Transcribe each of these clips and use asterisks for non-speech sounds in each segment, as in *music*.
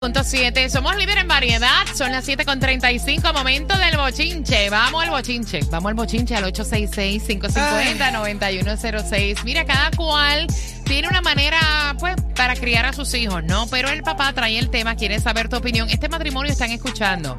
Punto 7. Somos líderes en variedad. Son las 7 con 35. Momento del bochinche. Vamos al bochinche. Vamos al bochinche al 866-550-9106. Mira, cada cual tiene una manera, pues, para criar a sus hijos, ¿no? Pero el papá trae el tema, quiere saber tu opinión. Este matrimonio están escuchando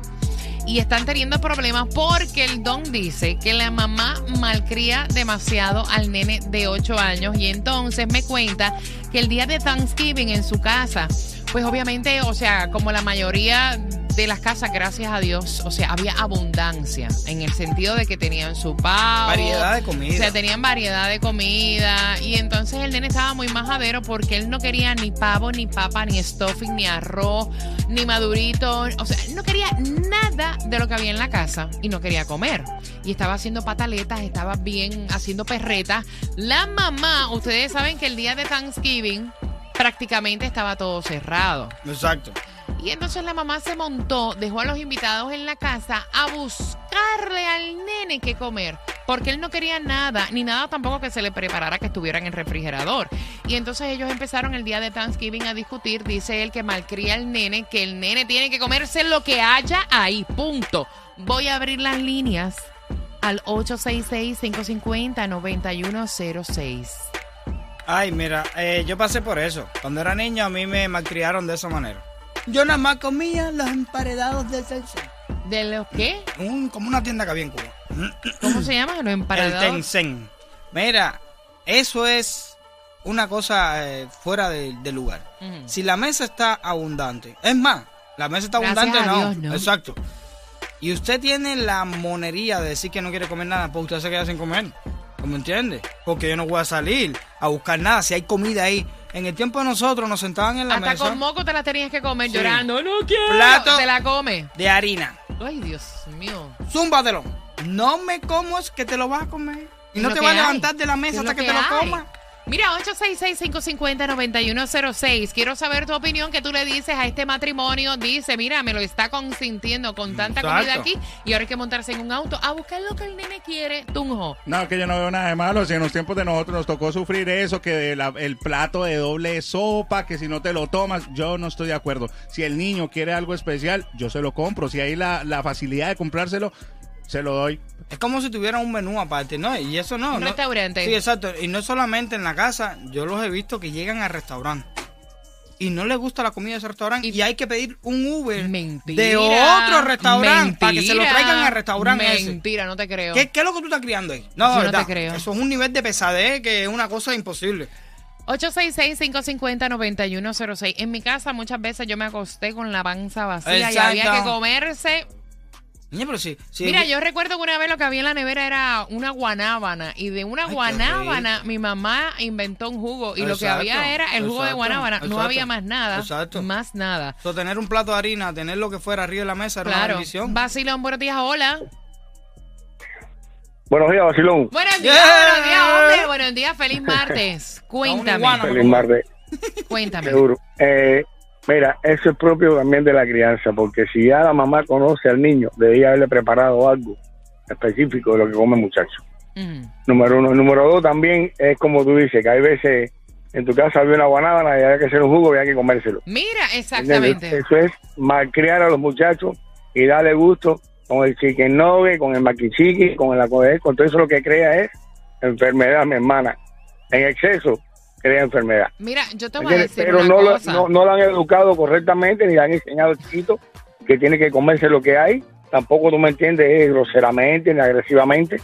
y están teniendo problemas porque el don dice que la mamá malcría demasiado al nene de 8 años y entonces me cuenta que el día de Thanksgiving en su casa, pues obviamente, o sea, como la mayoría de las casas, gracias a Dios, o sea, había abundancia en el sentido de que tenían su pavo. Variedad de comida. O sea, tenían variedad de comida y entonces el nene estaba muy majadero porque él no quería ni pavo, ni papa, ni stuffing, ni arroz, ni madurito. O sea, él no quería nada de lo que había en la casa y no quería comer. Y estaba haciendo pataletas, estaba bien haciendo perretas. La mamá, ustedes saben que el día de Thanksgiving prácticamente estaba todo cerrado. Exacto. Y entonces la mamá se montó, dejó a los invitados en la casa a buscarle al nene que comer, porque él no quería nada, ni nada tampoco que se le preparara que estuviera en el refrigerador. Y entonces ellos empezaron el día de Thanksgiving a discutir, dice él que malcría al nene, que el nene tiene que comerse lo que haya ahí, punto. Voy a abrir las líneas al 866-550-9106. Ay, mira, eh, yo pasé por eso. Cuando era niño a mí me malcriaron de esa manera. Yo nada más comía los emparedados de Tencent. ¿De los qué? Un- como una tienda que había en Cuba. ¿Cómo se llama? Los El emparedados. Tencent. Mira, eso es una cosa eh, fuera de, de lugar. Si la mesa está abundante, es más, la mesa está Gracias abundante, no. Dios, no. Exacto. Y usted tiene la monería de decir que no quiere comer nada, pues usted se queda sin comer. ¿Cómo entiende? Porque yo no voy a salir a buscar nada si hay comida ahí. En el tiempo de nosotros nos sentaban en la Hasta mesa con moco te la tenías que comer Sí. llorando. No quiero. Plato. Te la come. de harina. Ay, Dios mío. Zúmbatelo. No me como es que te lo vas a comer. Y no te vas a levantar de la mesa Es hasta que, que te lo comas. Mira, 866-550-9106. Quiero saber tu opinión que tú le dices a este matrimonio. Dice, mira, me lo está consintiendo con tanta Exacto. comida aquí y ahora hay que montarse en un auto a buscar lo que el nene quiere. Tunjo. No, que yo no veo nada de malo. Si en los tiempos de nosotros nos tocó sufrir eso, que la- el plato de doble sopa, que si no te lo tomas, yo no estoy de acuerdo. Si el niño quiere algo especial, yo se lo compro. Si hay la, la facilidad de comprárselo, se lo doy. Es como si tuviera un menú aparte, ¿no? Y eso no. Un no- restaurante. Sí, exacto. Y no solamente en la casa, yo los he visto que llegan al restaurante. Y no les gusta la comida de ese restaurante. Y, hay que pedir un Uber Mentira. de otro restaurante para que se lo traigan al restaurante ese. Mentira, no te creo. ¿Qué, ¿Qué es lo que tú estás criando ahí? No, Yo no te creo. Eso es un nivel de pesadez que es una cosa imposible. 866-550-9106. En mi casa muchas veces yo me acosté con la panza vacía y Exacto. había que comerse Niña, pero sí. sí Mira, yo recuerdo que una vez lo que había en la nevera era una guanábana y de una Ay, guanábana mi mamá inventó un jugo y lo que había era el jugo de exacto, guanábana, no había más nada, exacto. más nada. So, tener un plato de harina, tener lo que fuera arriba de la mesa era una Claro. bendición. Basilón, buenos días, hola. Buenos días, Basilón. Buenos días, Yeah. buenos días, hombre, buenos días, feliz martes. *laughs* Cuéntame. Feliz martes, cuéntame. seguro. Eh, mira, eso es propio también de la crianza, porque si ya la mamá conoce al niño, debería haberle preparado algo específico de lo que come el muchacho. Ujú. Número uno. Número dos, también es como tú dices, que hay veces en tu casa había una guanábana y había que hacer un jugo y había que comérselo. Mira, ¿Entiendes? exactamente. Eso es malcriar a los muchachos y darle gusto con el chicken nugget, con el maquichiqui, con el acoger, con todo eso lo que crea es enfermedad, mi hermana. En exceso crea enfermedad. Mira, yo te voy a decir Pero una no lo, no, no lo han educado correctamente ni le han enseñado al chiquito que tiene que comerse lo que hay. Tampoco tú me entiendes eh, groseramente ni agresivamente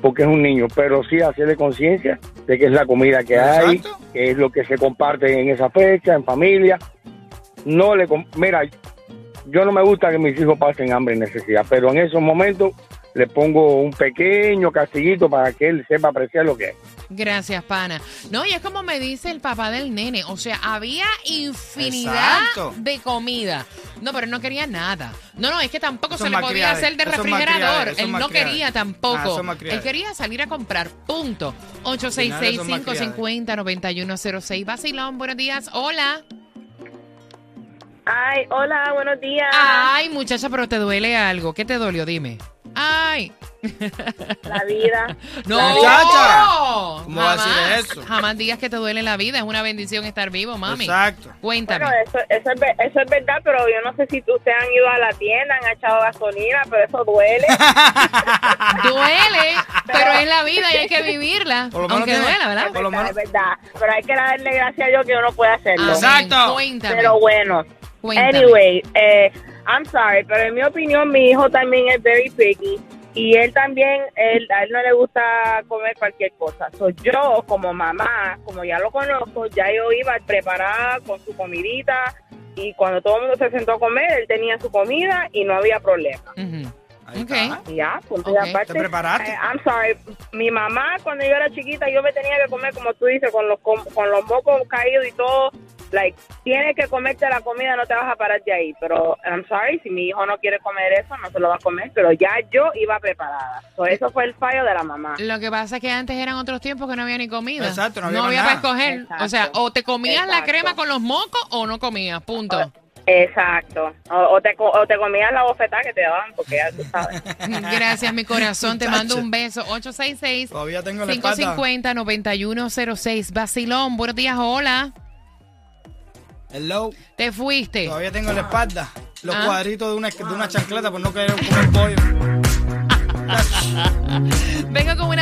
porque es un niño, pero sí hacerle conciencia de que es la comida que hay, que es lo que se comparte en esa fecha, en familia. No le mira, yo no me gusta que mis hijos pasen hambre y necesidad, pero en esos momentos le pongo un pequeño castiguito para que él sepa apreciar lo que es. Gracias, pana. No, y es como me dice el papá del nene. O sea, había infinidad Exacto. de comida. No, pero él no quería nada. No, no, es que tampoco Eso se le podía hacer de refrigerador. Él no quería Ah, tampoco. malcriadez. Él quería salir a comprar. Punto. Final, eso es malcriadez. 866-550-9106. Vacilón, buenos días. Hola. Ay, hola, buenos días. Ay, muchacha, pero te duele algo. ¿Qué te dolió? Dime. La vida. *laughs* No, Muchacha, ¿cómo va a jamás, decir eso? Jamás digas que te duele la vida. Es una bendición estar vivo, mami. Exacto. Cuéntame. Bueno, eso, eso, es, eso es verdad, pero yo no sé si tú- ustedes han ido a la tienda, han echado gasolina, pero eso duele. *laughs* Duele, pero es la vida y hay que vivirla. Por lo menos Aunque duela, ¿verdad? Por lo es menos- verdad, pero hay que darle gracias a Dios que uno puede hacerlo. Exacto. Cuéntame. Pero bueno, Cuéntame. anyway, eh, I'm sorry, pero en mi opinión mi hijo también es very picky y él también, él, a él no le gusta comer cualquier cosa. So, yo como mamá, como ya lo conozco, ya yo iba preparada con su comidita y cuando todo el mundo se sentó a comer, él tenía su comida y no había problema. Ahí Ok. está. Y Ya, punto Ok. y aparte. ¿Te preparaste? Eh, I'm sorry, mi mamá cuando yo era chiquita yo me tenía que comer como tú dices con los con, con los mocos caídos y todo. Like, tienes que comerte la comida, no te vas a parar de ahí. Pero I'm sorry, si mi hijo no quiere comer eso, no se lo va a comer. Pero ya yo iba preparada. So, eso fue el fallo de la mamá. Lo que pasa es que antes eran otros tiempos que no había ni comida. Exacto, no había más para nada. escoger. Exacto. O sea, o te comías la Exacto. crema con los mocos o no comías. Punto. Exacto. O, o te, o te comías la bofetada que te daban, porque ya tú sabes. *laughs* Gracias, mi corazón. Te mando un beso. 866 Todavía tengo la espalda. 550-9106. Vacilón, buenos días, hola. Hello. Te fuiste. Todavía tengo la espalda. Los Ah. cuadritos de una, de una chancleta por no querer comer pollo. *laughs* Vengo con una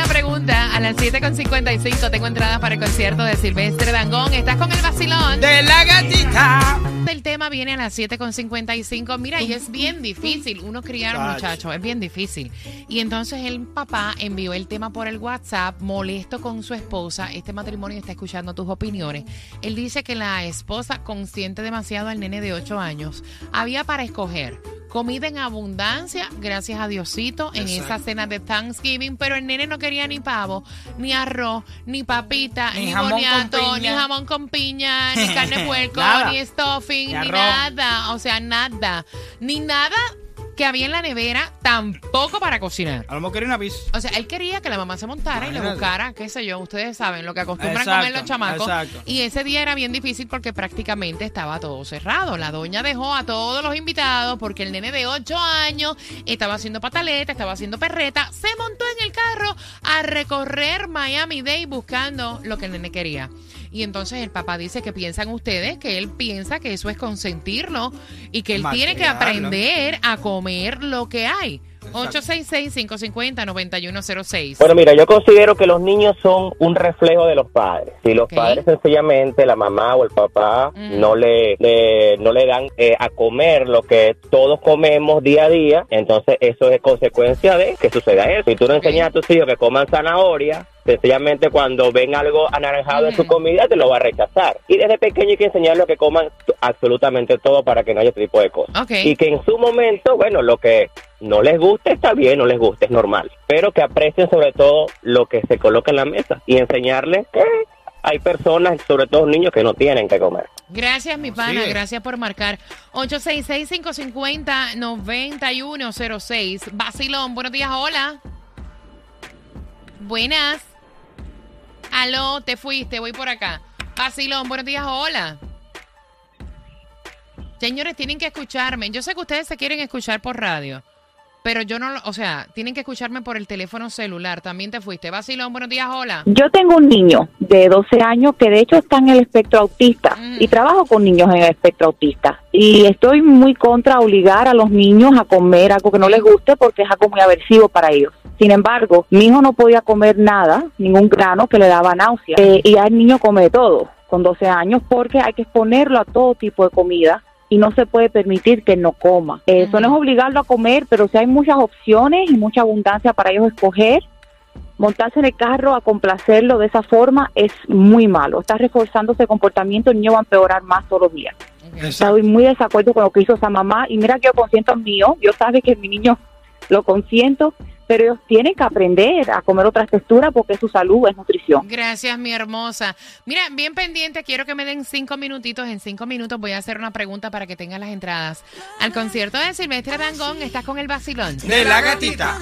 a las 7.55. Tengo entradas para el concierto de Silvestre Dangón. ¿Estás con el vacilón? De la gatita. El tema viene a las 7.55. Mira, y es bien difícil uno criar Chacho. muchachos, es bien difícil. Y entonces el papá envió el tema por el WhatsApp, molesto con su esposa. Este matrimonio está escuchando tus opiniones. Él dice que la esposa consiente demasiado al nene de 8 años. Había para escoger comida en abundancia, gracias a Diosito, en Exacto. esa cena de Thanksgiving, pero el nene no quería ni pavo, ni arroz, ni papita, Ni boniato, ni jamón con piña, ni *laughs* carne de puerco, ni stuffing, Ni nada. O sea, nada. Ni nada que había en la nevera, tampoco para cocinar. A lo mejor quería una pizza. O sea, él quería que la mamá se montara y le Imagínate. buscara, qué sé yo, ustedes saben lo que acostumbran comer los chamacos. exacto. Y ese día era bien difícil porque prácticamente estaba todo cerrado. La doña dejó a todos los invitados porque el nene de 8 años estaba haciendo pataleta, estaba haciendo perreta, se montó en el carro a recorrer Miami Day buscando lo que el nene quería. Y entonces el papá dice que piensan ustedes que él piensa que eso es consentirlo y que él tiene que aprender a comer lo que hay. 866-550-9106. Bueno, mira, yo considero que los niños son un reflejo de los padres. Si los padres sencillamente, la mamá o el papá, Mm. no le, le- no le dan eh, a comer lo que todos comemos día a día, entonces eso es consecuencia de que suceda eso. Si tú no enseñas a tus hijos que coman zanahoria, sencillamente cuando ven algo anaranjado en su comida te lo va a rechazar. Y desde pequeño hay que enseñarles que coman absolutamente todo para que no haya este tipo de cosas. Y que en su momento, bueno, lo que no les guste está bien, no les guste, es normal. Pero que aprecien sobre todo lo que se coloca en la mesa y enseñarles que hay personas, sobre todo niños, que no tienen que comer. Gracias, mi pana. es. Gracias por marcar. 866-550-9106. Basilón, buenos días. Hola. Buenas. Aló, te fuiste. Voy por acá. Basilón, buenos días. Hola. Señores, tienen que escucharme. Yo sé que ustedes se quieren escuchar por radio. Pero yo no, o sea, tienen que escucharme por el teléfono celular. También te fuiste. Basilón, buenos días. Hola. Yo tengo un niño de 12 años que de hecho está en el espectro autista Mm. y trabajo con niños en el espectro autista. Y estoy muy contra obligar a los niños a comer algo que no les guste porque es algo muy aversivo para ellos. Sin embargo, mi hijo no podía comer nada, ningún grano que le daba náusea. Eh, y ya el niño come todo con 12 años porque hay que exponerlo a todo tipo de comida y no se puede permitir que no coma. Eso no es obligarlo a comer, pero si hay muchas opciones y mucha abundancia para ellos escoger, montarse en el carro a complacerlo de esa forma es muy malo. Está reforzando ese comportamiento, el niño va a empeorar más todos los días. Estoy muy desacuerdo con lo que hizo esa mamá y mira que yo consiento al mío, yo sabe que mi niño lo consiento, pero ellos tienen que aprender a comer otras texturas porque es su salud, es nutrición. Gracias, mi hermosa. Mira, bien pendiente, quiero que me den cinco minutitos. En cinco minutos voy a hacer una pregunta para que tengan las entradas. Al concierto de Silvestre Dangón, estás con el vacilón. De la gatita.